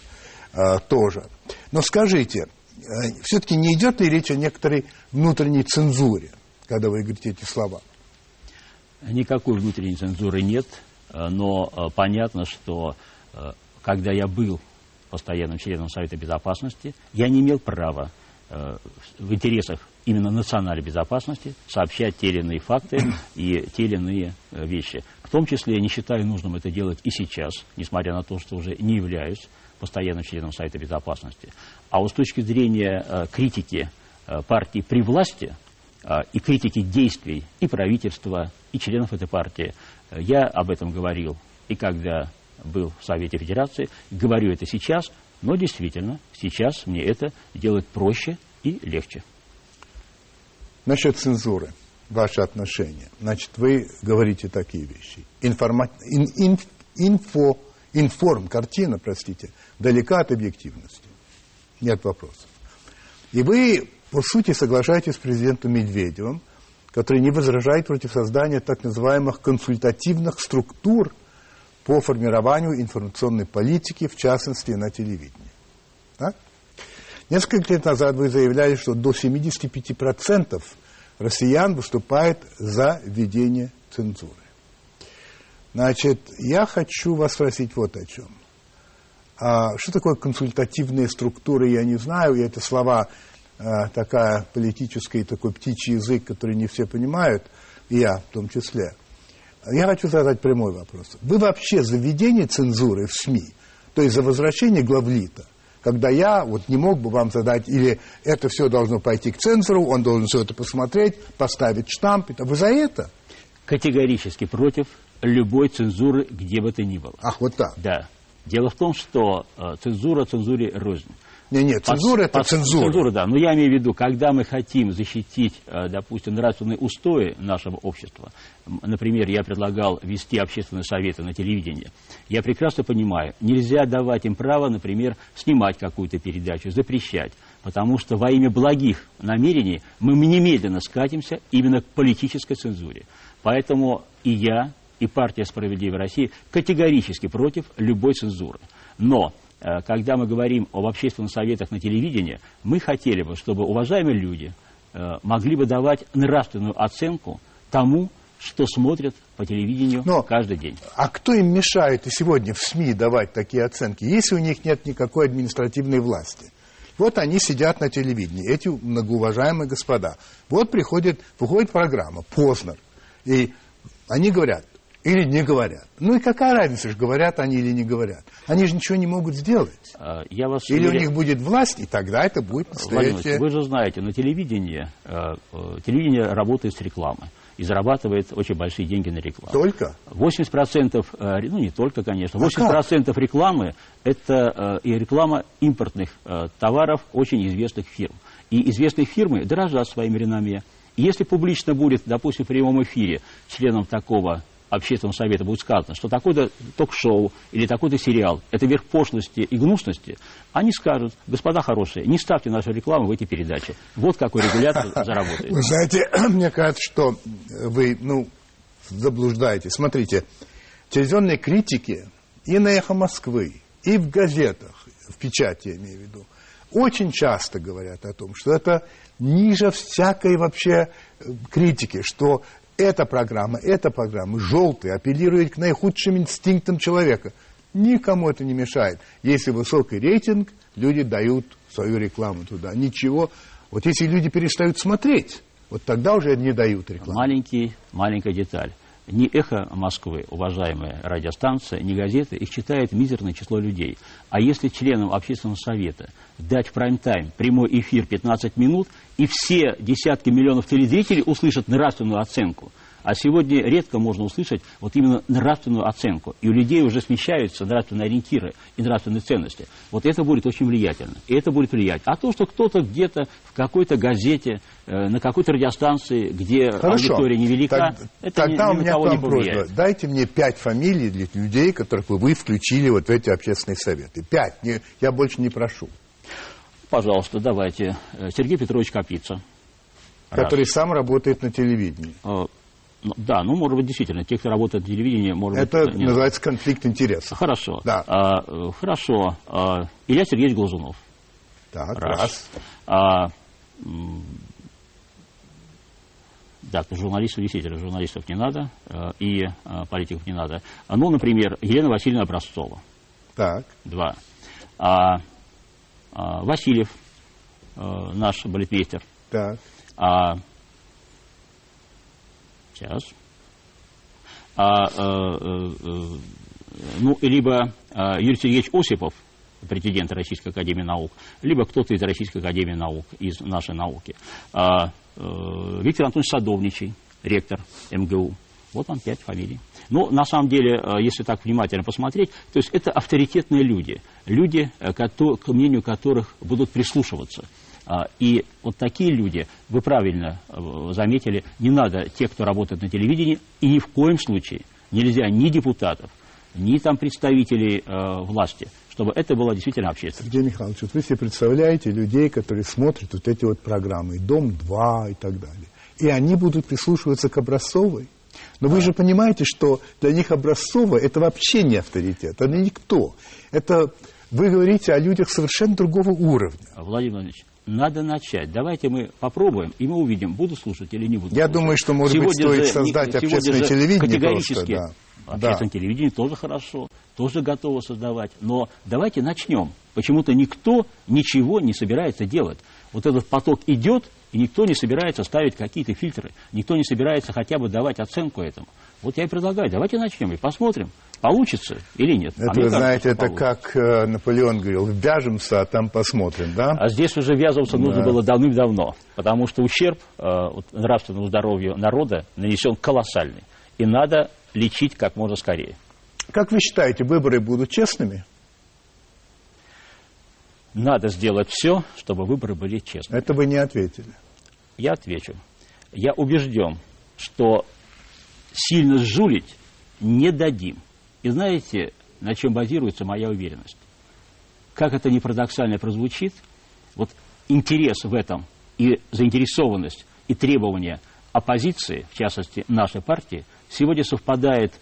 S1: э, тоже. Но скажите, э, все-таки не идет ли речь о некоторой внутренней цензуре, когда вы говорите эти слова?
S2: Никакой внутренней цензуры нет, э, но понятно, что когда я был постоянным членом Совета Безопасности, я не имел права в интересах именно национальной безопасности сообщать те или иные факты и те или иные вещи. В том числе я не считаю нужным это делать и сейчас, несмотря на то, что уже не являюсь постоянным членом Совета Безопасности. А вот с точки зрения э, критики э, партии при власти э, и критики действий и правительства, и членов этой партии, я об этом говорил и когда был в Совете Федерации, говорю это сейчас, но действительно сейчас мне это делать проще и легче.
S1: Насчет цензуры, ваши отношения. Значит, вы говорите такие вещи. Информа... ин- ин- Инфо... Информ, картина, простите, далека от объективности. Нет вопросов. И вы, по сути, соглашаетесь с президентом Медведевым, который не возражает против создания так называемых консультативных структур по формированию информационной политики, в частности, на телевидении. Так? Несколько лет назад вы заявляли, что до 75% россиян выступает за введение цензуры. Значит, я хочу вас спросить вот о чем. А что такое консультативные структуры, я не знаю, и это слова а, такая политическая, такой птичий язык, который не все понимают, и я в том числе. Я хочу задать прямой вопрос. Вы вообще за введение цензуры в СМИ, то есть за возвращение главлита, когда я вот не мог бы вам задать, или это все должно пойти к цензору, он должен все это посмотреть, поставить штамп, вы за это?
S2: Категорически против любой цензуры, где бы то ни было.
S1: Ах, вот так.
S2: Да. Дело в том, что э, цензура цензуре рознь.
S1: Не, нет, цензура это
S2: Пос-
S1: цензура.
S2: Цензура, да. Но я имею в виду, когда мы хотим защитить, э, допустим, нравственные устои нашего общества, например, я предлагал вести общественные советы на телевидении, я прекрасно понимаю, нельзя давать им право, например, снимать какую-то передачу, запрещать, потому что во имя благих намерений мы немедленно скатимся именно к политической цензуре. Поэтому и я, и партия «Справедливая Россия» категорически против любой цензуры. Но э, когда мы говорим об общественных советах на телевидении, мы хотели бы, чтобы уважаемые люди э, могли бы давать нравственную оценку тому, что смотрят по телевидению
S1: Но-
S2: каждый день.
S1: А кто им мешает и сегодня в СМИ давать такие оценки, если у них нет никакой административной власти? Вот они сидят на телевидении, эти многоуважаемые господа. Вот приходит, выходит программа «Познер», и они говорят или не говорят. Ну и какая разница, же, говорят они или не говорят? Они же ничего не могут сделать.
S2: Э, Я вас
S1: Или у
S2: уверяю-
S1: них будет власть, и тогда это будет настоящее...
S2: Вы же знаете, на телевидении, э, э, телевидение работает с рекламой и зарабатывает очень большие деньги на рекламу.
S1: Только?
S2: 80%, э, ну не только, конечно,
S1: А
S2: 80% рекламы это и реклама импортных товаров очень известных фирм. И известные фирмы дорожат своим реноме. Если публично будет, допустим, в прямом эфире членам такого общественного совета будет сказано, что такое-то ток-шоу или такой-то сериал – это верх пошлости и гнусности, они скажут, господа хорошие, не ставьте нашу рекламу в эти передачи. Вот какой регулятор заработает.
S1: Вы знаете, мне кажется, что вы, ну, заблуждаетесь. Смотрите, телевизионные критики и на «Эхо Москвы», и в газетах, в печати я имею в виду, очень часто говорят о том, что это ниже всякой вообще критики, что эта программа, эта программа желтая, апеллирует к наихудшим инстинктам человека. Никому это не мешает. Если высокий рейтинг, люди дают свою рекламу туда. Ничего. Вот если люди перестают смотреть, вот тогда уже не дают рекламу.
S2: Маленький, маленькая деталь. Ни «Эхо Москвы», уважаемая радиостанция, ни газеты, их читает мизерное число людей. А если членам общественного совета дать в прайм-тайм прямой эфир 15 минут, и все десятки миллионов телезрителей услышат нравственную оценку – а сегодня редко можно услышать вот именно нравственную оценку. И у людей уже смещаются нравственные ориентиры и нравственные ценности. Вот это будет очень влиятельно. И это будет влиять. А то, что кто-то где-то в какой-то газете, э, на какой-то радиостанции, где Хорошо. аудитория невелика,
S1: так, это тогда ни, ни у меня к вам просьба. Дайте мне пять фамилий для людей, которых вы включили вот в эти общественные советы. Пять. Не, я больше не прошу.
S2: Пожалуйста, давайте. Э, Сергей Петрович Капица.
S1: Который Раз. сам работает на телевидении.
S2: Э, ну, да, ну, может быть, действительно, те, кто работает в телевидении, может
S1: Это
S2: быть...
S1: Это называется конфликт интересов.
S2: Хорошо.
S1: Да.
S2: А, э, хорошо. А, Илья Сергеевич Глазунов.
S1: Так, раз. раз.
S2: А, да, журналистов действительно, журналистов не надо, э, и а, политиков не надо. Ну, например, Елена Васильевна Образцова.
S1: Так.
S2: Два. А, а, Васильев, а, наш балетмейстер.
S1: Так.
S2: А, Сейчас. А, а, а, ну, либо а, Юрий Сергеевич Осипов, претендент Российской Академии Наук, либо кто-то из Российской Академии Наук, из нашей науки. А, а, Виктор Антонович Садовничий, ректор МГУ. Вот вам пять фамилий. Но на самом деле, если так внимательно посмотреть, то есть это авторитетные люди, люди, к мнению которых будут прислушиваться. А, и вот такие люди, вы правильно э, заметили, не надо тех, кто работает на телевидении, и ни в коем случае нельзя ни депутатов, ни там представителей э, власти, чтобы это было действительно общественно.
S1: Сергей Михайлович, вот вы себе представляете людей, которые смотрят вот эти вот программы, «Дом-2» и так далее, и они будут прислушиваться к Образцовой? Но вы же понимаете, что для них Образцова это вообще не авторитет, это никто. Это вы говорите о людях совершенно другого уровня.
S2: Владимир Владимирович, надо начать. Давайте мы попробуем, и мы увидим, буду слушать или не буду
S1: Я
S2: слушать.
S1: думаю, что, может сегодня быть, стоит же, создать общественное телевидение
S2: категорически,
S1: просто,
S2: да. Общественное да. телевидение тоже хорошо, тоже готово создавать. Но давайте начнем. Почему-то никто ничего не собирается делать. Вот этот поток идет, и никто не собирается ставить какие-то фильтры. Никто не собирается хотя бы давать оценку этому. Вот я и предлагаю, давайте начнем и посмотрим, получится или нет.
S1: Это, а вы знаете, это получится. как э, Наполеон говорил, вяжемся, а там посмотрим, да?
S2: А здесь уже ввязываться да. нужно было давным-давно, потому что ущерб э, нравственному здоровью народа нанесен колоссальный. И надо лечить как можно скорее.
S1: Как вы считаете, выборы будут честными?
S2: Надо сделать все, чтобы выборы были честными.
S1: Это вы не ответили.
S2: Я отвечу. Я убежден, что сильно сжулить не дадим. И знаете, на чем базируется моя уверенность? Как это не парадоксально прозвучит, вот интерес в этом и заинтересованность и требования оппозиции, в частности нашей партии, сегодня совпадает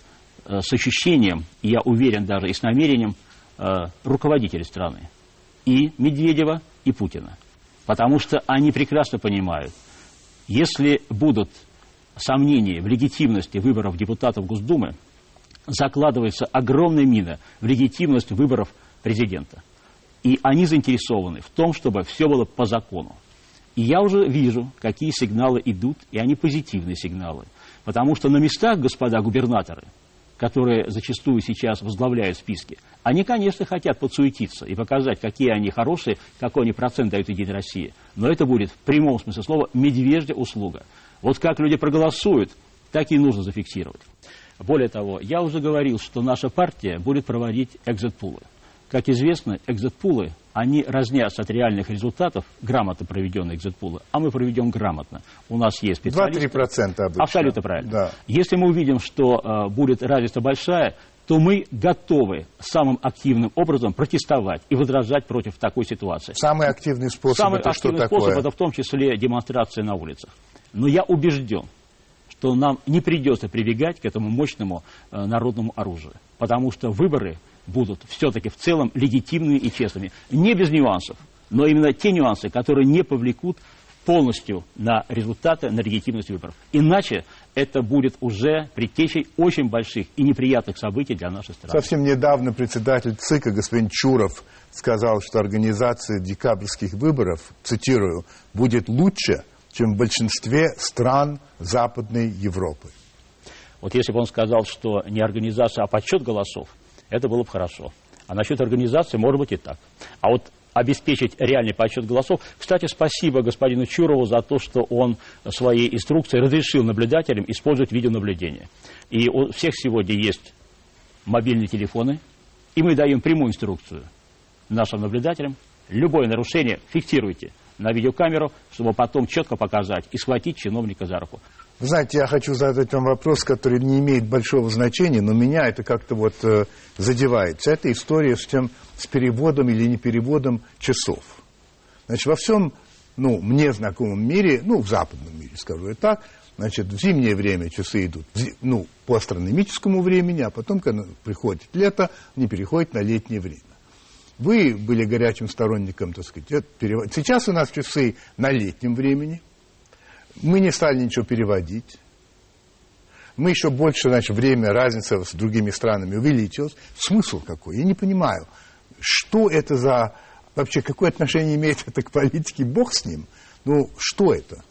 S2: э, с ощущением, и я уверен даже и с намерением э, руководителей страны, и Медведева, и Путина. Потому что они прекрасно понимают, если будут сомнения в легитимности выборов депутатов Госдумы, закладывается огромная мина в легитимность выборов президента. И они заинтересованы в том, чтобы все было по закону. И я уже вижу, какие сигналы идут, и они позитивные сигналы. Потому что на местах, господа губернаторы, которые зачастую сейчас возглавляют списки, они, конечно, хотят подсуетиться и показать, какие они хорошие, какой они процент дают Единой России. Но это будет в прямом смысле слова медвежья услуга. Вот как люди проголосуют, так и нужно зафиксировать. Более того, я уже говорил, что наша партия будет проводить экзит-пулы. Как известно, экзит-пулы, они разнятся от реальных результатов, грамотно проведенные экзит-пулы, а мы проведем грамотно. У нас есть специалисты.
S1: 2-3% обычно.
S2: Абсолютно правильно.
S1: Да.
S2: Если мы увидим, что э, будет разница большая, то мы готовы самым активным образом протестовать и возражать против такой ситуации.
S1: Самый активный способ
S2: Самый
S1: это
S2: активный
S1: что
S2: способ
S1: такое?
S2: это в том числе демонстрация на улицах. Но я убежден, что нам не придется прибегать к этому мощному э, народному оружию, потому что выборы будут все-таки в целом легитимными и честными. Не без нюансов, но именно те нюансы, которые не повлекут полностью на результаты, на легитимность выборов. Иначе это будет уже предтечей очень больших и неприятных событий для нашей страны.
S1: Совсем недавно председатель ЦИКа господин Чуров сказал, что организация декабрьских выборов, цитирую, будет лучше, чем в большинстве стран Западной Европы.
S2: Вот если бы он сказал, что не организация, а подсчет голосов, это было бы хорошо. А насчет организации, может быть, и так. А вот обеспечить реальный подсчет голосов. Кстати, спасибо господину Чурову за то, что он своей инструкцией разрешил наблюдателям использовать видеонаблюдение. И у всех сегодня есть мобильные телефоны, и мы даем прямую инструкцию нашим наблюдателям. Любое нарушение фиксируйте на видеокамеру, чтобы потом четко показать и схватить чиновника за руку.
S1: Знаете, я хочу задать вам вопрос, который не имеет большого значения, но меня это как-то вот э, задевает. Это история с тем, с переводом или не переводом часов. Значит, во всем, ну, мне знакомом мире, ну, в западном мире, скажу я так, значит, в зимнее время часы идут, ну, по астрономическому времени, а потом, когда приходит лето, они переходят на летнее время. Вы были горячим сторонником, так сказать, перевод. Сейчас у нас часы на летнем времени – мы не стали ничего переводить. Мы еще больше, значит, время, разница с другими странами увеличилась. Смысл какой? Я не понимаю, что это за... Вообще, какое отношение имеет это к политике? Бог с ним. Ну, что это?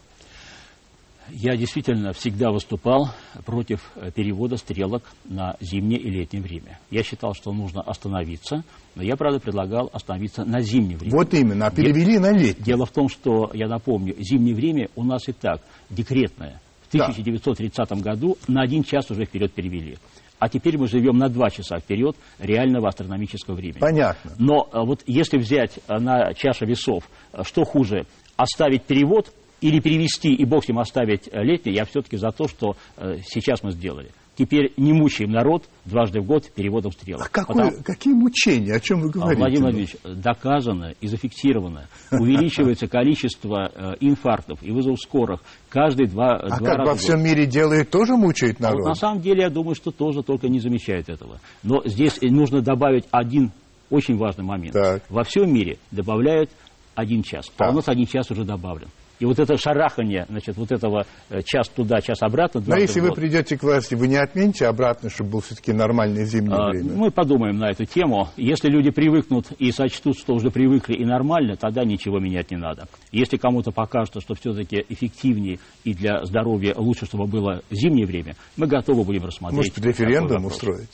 S2: Я действительно всегда выступал против э, перевода стрелок на зимнее и летнее время. Я считал, что нужно остановиться, но я, правда, предлагал остановиться на зимнее время.
S1: Вот именно, а перевели на летнее.
S2: Дело в том, что, я напомню, зимнее время у нас и так декретное. В 1930 да. году на один час уже вперед перевели. А теперь мы живем на два часа вперед реального астрономического времени.
S1: Понятно.
S2: Но э, вот если взять э, на чашу весов, что хуже, оставить перевод – или перевести и бог им оставить э, летнее, я все-таки за то, что э, сейчас мы сделали. Теперь не мучаем народ дважды в год переводом стрелок.
S1: А какое, Потому... какие мучения? О чем вы говорите?
S2: Владимир Владимирович, доказано и зафиксировано. Увеличивается количество э, инфарктов и вызов скорых каждые два,
S1: а
S2: два
S1: как во всем мире делают, тоже мучает народ? А вот
S2: на самом деле, я думаю, что тоже только не замечает этого. Но здесь нужно добавить один очень важный момент. Так. Во всем мире добавляют один час. А у нас один час уже добавлен. И вот это шарахание, значит, вот этого э, час туда, час обратно.
S1: Но если вы придете к власти, вы не отмените обратно, чтобы был все-таки нормальное зимнее а, время?
S2: Мы подумаем на эту тему. Если люди привыкнут и сочтут, что уже привыкли и нормально, тогда ничего менять не надо. Если кому-то покажется, что все-таки эффективнее и для здоровья лучше, чтобы было зимнее время, мы готовы будем рассмотреть.
S1: Может, референдум устроить?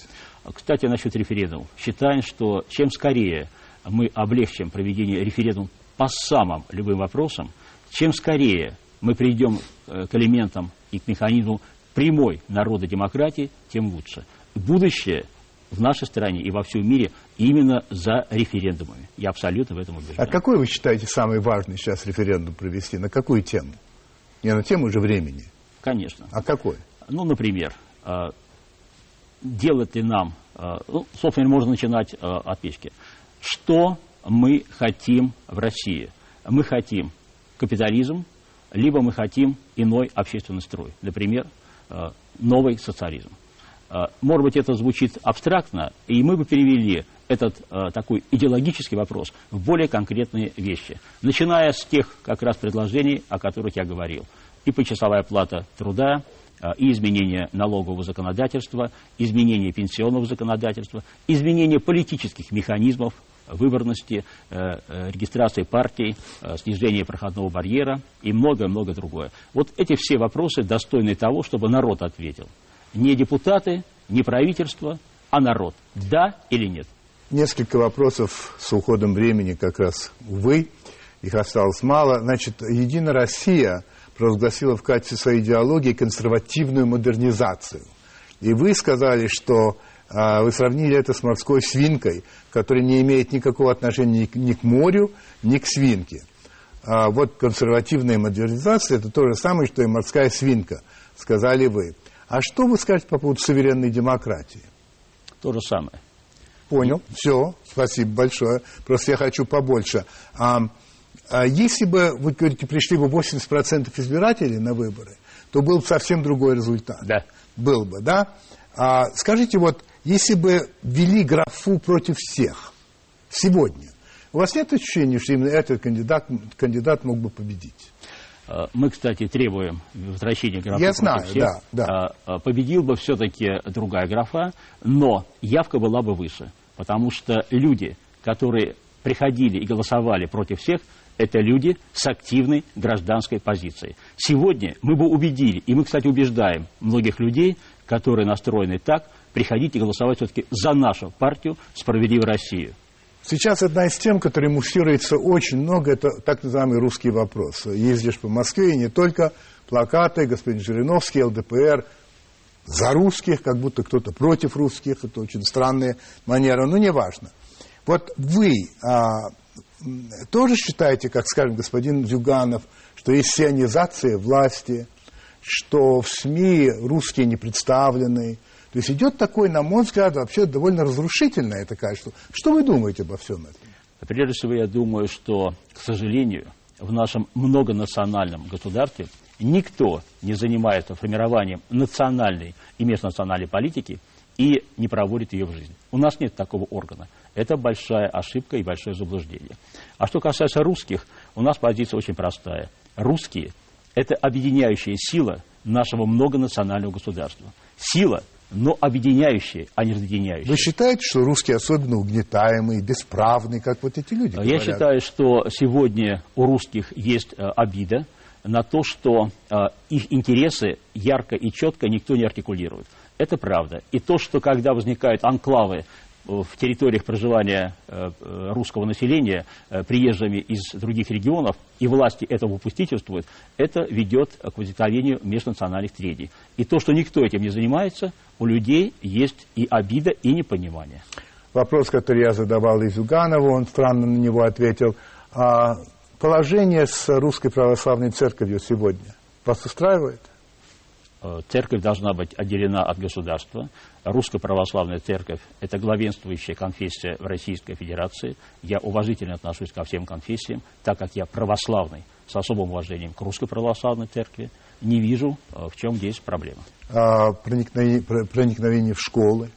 S2: Кстати, насчет референдума. Считаем, что чем скорее мы облегчим проведение референдума по самым любым вопросам, чем скорее мы придем э, к элементам и к механизму прямой народодемократии, тем лучше. Будущее в нашей стране и во всем мире именно за референдумами. Я абсолютно в этом убежден.
S1: А какой вы считаете самый важный сейчас референдум провести? На какую тему? Не на тему же времени.
S2: Конечно.
S1: А какой?
S2: Ну, например, э, делать ли нам, э, ну, собственно, можно начинать от печки. Что мы хотим в России? Мы хотим капитализм, либо мы хотим иной общественный строй, например, э, новый социализм. Э, может быть, это звучит абстрактно, и мы бы перевели этот э, такой идеологический вопрос в более конкретные вещи, начиная с тех как раз предложений, о которых я говорил. И почасовая плата труда, и изменение налогового законодательства, изменение пенсионного законодательства, изменение политических механизмов выборности, э, э, регистрации партий, э, снижение проходного барьера и многое-многое другое. Вот эти все вопросы достойны того, чтобы народ ответил. Не депутаты, не правительство, а народ. Да или нет?
S1: Несколько вопросов с уходом времени как раз, увы, их осталось мало. Значит, «Единая Россия» провозгласила в качестве своей идеологии консервативную модернизацию. И вы сказали, что вы сравнили это с морской свинкой, которая не имеет никакого отношения ни к морю, ни к свинке. А вот консервативная модернизация – это то же самое, что и морская свинка, сказали вы. А что вы скажете по поводу суверенной демократии?
S2: То же самое.
S1: Понял, все, спасибо большое. Просто я хочу побольше. А, а если бы, вы говорите, пришли бы 80% избирателей на выборы, то был бы совсем другой результат.
S2: Да.
S1: Был бы, да? А, скажите, вот если бы ввели графу против всех сегодня, у вас нет ощущения, что именно этот кандидат, кандидат мог бы победить?
S2: Э, мы, кстати, требуем возвращения графа
S1: Я знаю,
S2: всех.
S1: да, да.
S2: Э, победил бы все-таки другая графа, но явка была бы выше, потому что люди, которые приходили и голосовали против всех, это люди с активной гражданской позицией. Сегодня мы бы убедили, и мы, кстати, убеждаем многих людей, которые настроены так, приходите голосовать все-таки за нашу партию «Справедливая Россия».
S1: Сейчас одна из тем, которая муссируется очень много, это так называемый русский вопрос. Ездишь по Москве, и не только плакаты, господин Жириновский, ЛДПР, за русских, как будто кто-то против русских, это очень странные манеры, но неважно. Вот вы а, тоже считаете, как, скажем, господин Зюганов, что есть сионизация власти, что в СМИ русские не представлены, то есть идет такой, на мой взгляд, вообще довольно разрушительное такая что. Что вы думаете обо всем этом?
S2: Прежде всего, я думаю, что, к сожалению, в нашем многонациональном государстве никто не занимается формированием национальной и межнациональной политики и не проводит ее в жизнь. У нас нет такого органа. Это большая ошибка и большое заблуждение. А что касается русских, у нас позиция очень простая. Русские – это объединяющая сила нашего многонационального государства. Сила, но объединяющие, а не разъединяющие.
S1: Вы считаете, что русские особенно угнетаемые, бесправные, как вот эти люди?
S2: Я
S1: говорят?
S2: считаю, что сегодня у русских есть э, обида на то, что э, их интересы ярко и четко никто не артикулирует. Это правда. И то, что когда возникают анклавы в территориях проживания э, русского населения э, приезжими из других регионов, и власти этого попустительствуют, это ведет к возникновению межнациональных трений. И то, что никто этим не занимается, у людей есть и обида, и непонимание.
S1: Вопрос, который я задавал Изюганову, он странно на него ответил. А положение с Русской Православной Церковью сегодня вас устраивает?
S2: Э, церковь должна быть отделена от государства. Русская православная церковь – это главенствующая конфессия в Российской Федерации. Я уважительно отношусь ко всем конфессиям, так как я православный, с особым уважением к Русской православной церкви. Не вижу, э, в чем здесь проблема.
S1: А, проникновение, проникновение в школы,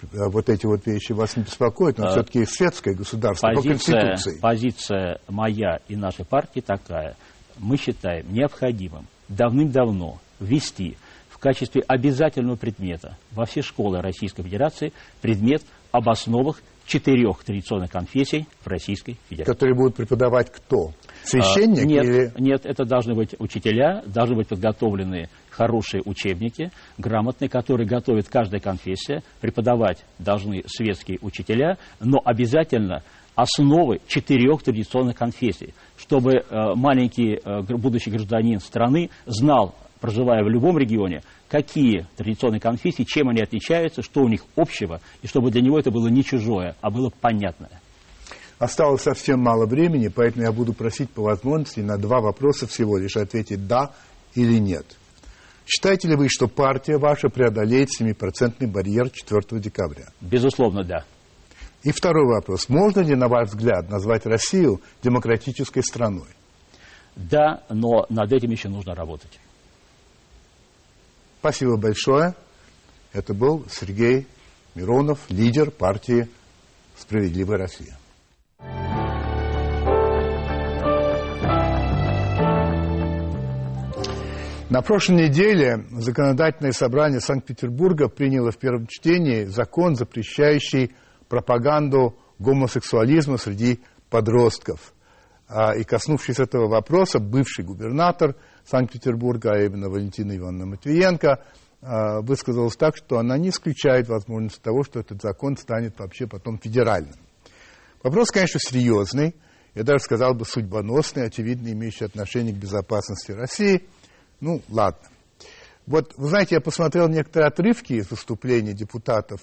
S1: э, вот эти вот вещи вас не беспокоят, но а, все-таки светское государство позиция, по Конституции.
S2: Позиция моя и нашей партии такая. Мы считаем необходимым давным-давно ввести в качестве обязательного предмета во все школы Российской Федерации предмет об основах четырех традиционных конфессий в Российской Федерации.
S1: Которые будут преподавать кто? Священник? А,
S2: нет,
S1: или...
S2: нет, это должны быть учителя, должны быть подготовлены хорошие учебники, грамотные, которые готовит каждая конфессия. Преподавать должны светские учителя, но обязательно основы четырех традиционных конфессий, чтобы э, маленький э, будущий гражданин страны знал проживая в любом регионе, какие традиционные конфессии, чем они отличаются, что у них общего, и чтобы для него это было не чужое, а было понятное.
S1: Осталось совсем мало времени, поэтому я буду просить по возможности на два вопроса всего лишь ответить «да» или «нет». Считаете ли вы, что партия ваша преодолеет 7% барьер 4 декабря?
S2: Безусловно, да.
S1: И второй вопрос. Можно ли, на ваш взгляд, назвать Россию демократической страной?
S2: Да, но над этим еще нужно работать.
S1: Спасибо большое. Это был Сергей Миронов, лидер партии «Справедливая Россия». На прошлой неделе Законодательное собрание Санкт-Петербурга приняло в первом чтении закон, запрещающий пропаганду гомосексуализма среди подростков. А, и коснувшись этого вопроса, бывший губернатор – Санкт-Петербурга, а именно Валентина Ивановна Матвиенко, а, высказалась так, что она не исключает возможность того, что этот закон станет вообще потом федеральным. Вопрос, конечно, серьезный, я даже сказал бы судьбоносный, очевидно, имеющий отношение к безопасности России. Ну, ладно. Вот, вы знаете, я посмотрел некоторые отрывки из выступлений депутатов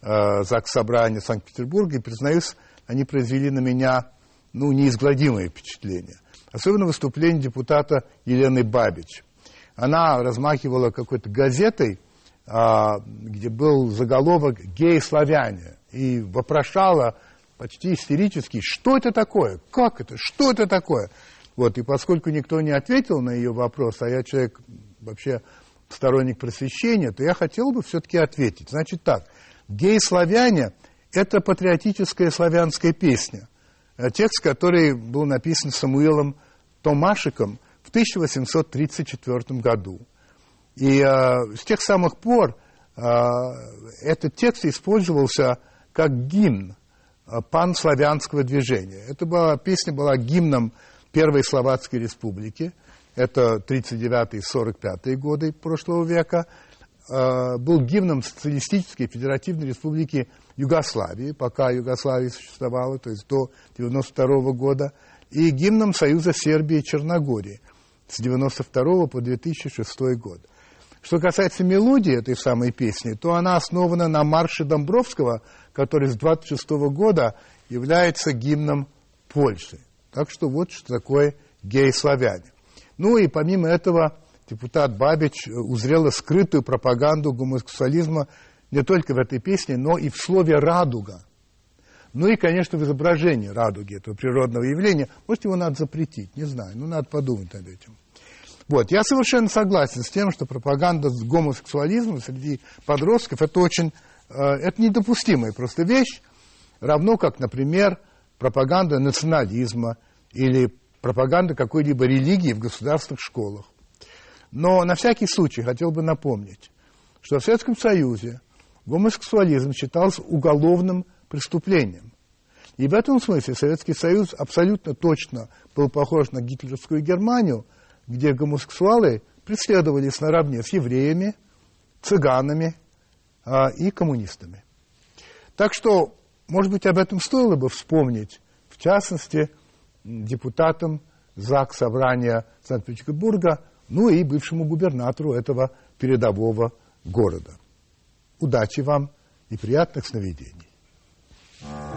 S1: э, ЗАГС Собрания Санкт-Петербурга, и, признаюсь, они произвели на меня, ну, неизгладимое впечатление. Особенно выступление депутата Елены Бабич. Она размахивала какой-то газетой, а, где был заголовок «Геи-славяне» и вопрошала почти истерически, что это такое, как это, что это такое. Вот, и поскольку никто не ответил на ее вопрос, а я человек вообще сторонник просвещения, то я хотел бы все-таки ответить. Значит так, геи-славяне – это патриотическая славянская песня. Э, текст, который был написан Самуилом Томашиком в 1834 году. И э, с тех самых пор э, этот текст использовался как гимн э, панславянского движения. Эта была, песня была гимном Первой Словацкой Республики. Это 39-45 годы прошлого века. Э, был гимном Социалистической Федеративной Республики Югославии, пока Югославия существовала, то есть до 92 года, и гимном Союза Сербии и Черногории с 92 по 2006 год. Что касается мелодии этой самой песни, то она основана на марше Домбровского, который с 26 года является гимном Польши. Так что вот что такое гей-славяне. Ну и помимо этого депутат Бабич узрела скрытую пропаганду гомосексуализма не только в этой песне, но и в слове «радуга». Ну и, конечно, в изображении радуги, этого природного явления. Может, его надо запретить, не знаю, ну надо подумать над этим. Вот, я совершенно согласен с тем, что пропаганда с гомосексуализмом среди подростков это очень, э, это недопустимая просто вещь, равно как, например, пропаганда национализма или пропаганда какой-либо религии в государственных школах. Но на всякий случай хотел бы напомнить, что в Советском Союзе гомосексуализм считался уголовным преступлением. И в этом смысле Советский Союз абсолютно точно был похож на гитлеровскую Германию, где гомосексуалы преследовались наравне с евреями, цыганами а, и коммунистами. Так что, может быть, об этом стоило бы вспомнить, в частности, депутатам ЗАГС Собрания Санкт-Петербурга, ну и бывшему губернатору этого передового города. Удачи вам и приятных сновидений. А,